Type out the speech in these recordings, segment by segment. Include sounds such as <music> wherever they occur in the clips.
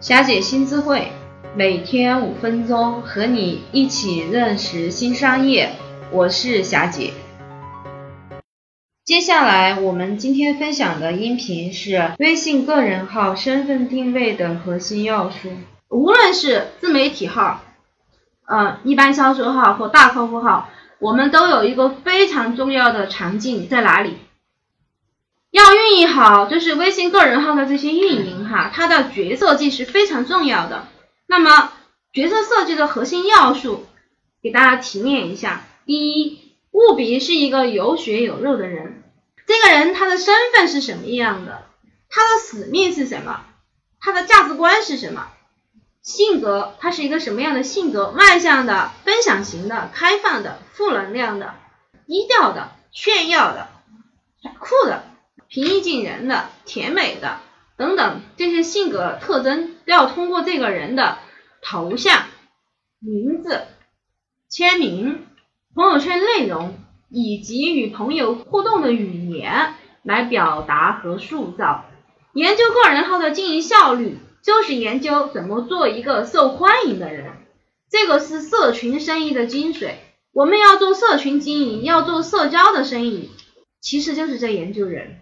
霞姐新智慧，每天五分钟，和你一起认识新商业。我是霞姐。接下来我们今天分享的音频是微信个人号身份定位的核心要素。无论是自媒体号、呃一般销售号或大客户号，我们都有一个非常重要的场景在哪里？要运营好，就是微信个人号的这些运营哈，它的角色设计是非常重要的。那么角色设计的核心要素，给大家提炼一下：第一，务必是一个有血有肉的人。这个人他的身份是什么样的？他的使命是什么？他的价值观是什么？性格他是一个什么样的性格？外向的、分享型的、开放的、负能量的、低调的、炫耀的、耍酷的。平易近人的、甜美的等等这些性格特征，都要通过这个人的头像、名字、签名、朋友圈内容以及与朋友互动的语言来表达和塑造。研究个人号的经营效率，就是研究怎么做一个受欢迎的人。这个是社群生意的精髓。我们要做社群经营，要做社交的生意，其实就是在研究人。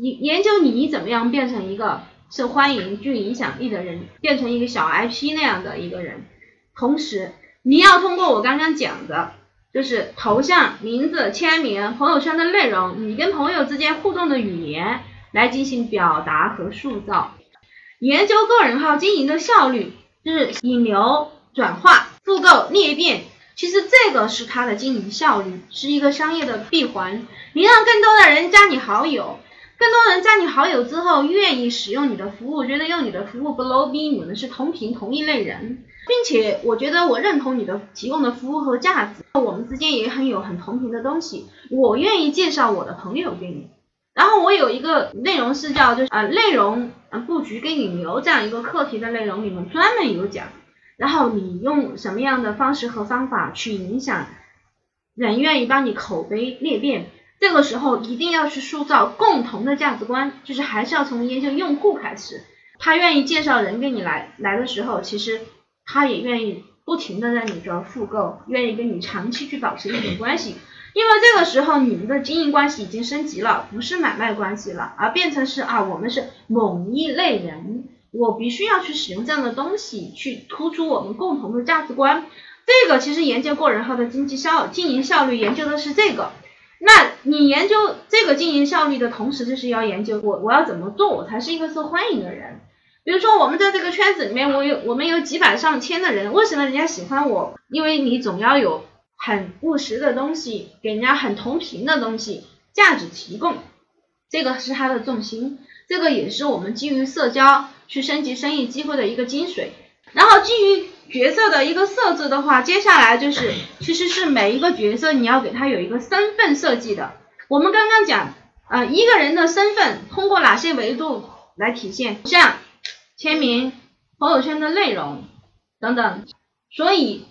研研究你怎么样变成一个受欢迎、具影响力的人，变成一个小 IP 那样的一个人。同时，你要通过我刚刚讲的，就是头像、名字、签名、朋友圈的内容，你跟朋友之间互动的语言，来进行表达和塑造。研究个人号经营的效率，就是引流、转化、复购、裂变。其实这个是它的经营效率，是一个商业的闭环。你让更多的人加你好友。更多人加你好友之后，愿意使用你的服务，觉得用你的服务不 low 逼，你们是同频同一类人，并且我觉得我认同你的提供的服务和价值，我们之间也很有很同频的东西，我愿意介绍我的朋友给你。然后我有一个内容是叫就是呃内容呃布局跟引流这样一个课题的内容里面专门有讲，然后你用什么样的方式和方法去影响人愿意帮你口碑裂变。这个时候一定要去塑造共同的价值观，就是还是要从研究用户开始。他愿意介绍人给你来来的时候，其实他也愿意不停的在你这儿复购，愿意跟你长期去保持一种关系。因为这个时候你们的经营关系已经升级了，不是买卖关系了，而变成是啊，我们是某一类人，我必须要去使用这样的东西去突出我们共同的价值观。这个其实研究个人号的经济效经营效率，研究的是这个。那你研究这个经营效率的同时，就是要研究我我要怎么做，我才是一个受欢迎的人。比如说，我们在这个圈子里面，我有我们有几百上千的人，为什么人家喜欢我？因为你总要有很务实的东西，给人家很同频的东西，价值提供，这个是它的重心，这个也是我们基于社交去升级生意机会的一个精髓。然后基于角色的一个设置的话，接下来就是 <coughs> 其实是每一个角色你要给他有一个身份设计的。我们刚刚讲，呃，一个人的身份通过哪些维度来体现？像签名、朋友圈的内容等等。所以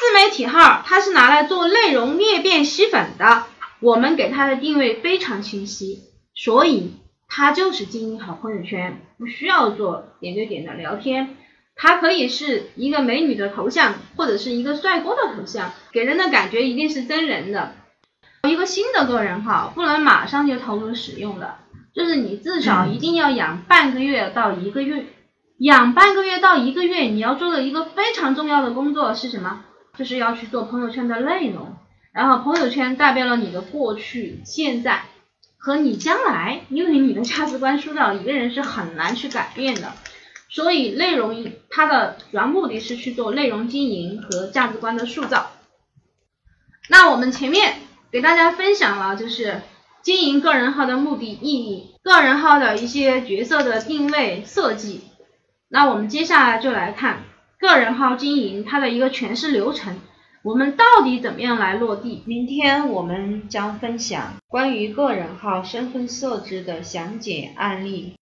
自媒体号它是拿来做内容裂变吸粉的，我们给它的定位非常清晰，所以它就是经营好朋友圈，不需要做点对点的聊天。它可以是一个美女的头像，或者是一个帅哥的头像，给人的感觉一定是真人的。一个新的个人号不能马上就投入使用的，就是你至少一定要养半个月到一个月，养半个月到一个月，你要做的一个非常重要的工作是什么？就是要去做朋友圈的内容，然后朋友圈代表了你的过去、现在和你将来，因为你的价值观塑造，一个人是很难去改变的。所以内容它的主要目的是去做内容经营和价值观的塑造。那我们前面给大家分享了就是经营个人号的目的意义，个人号的一些角色的定位设计。那我们接下来就来看个人号经营它的一个诠释流程，我们到底怎么样来落地？明天我们将分享关于个人号身份设置的详解案例。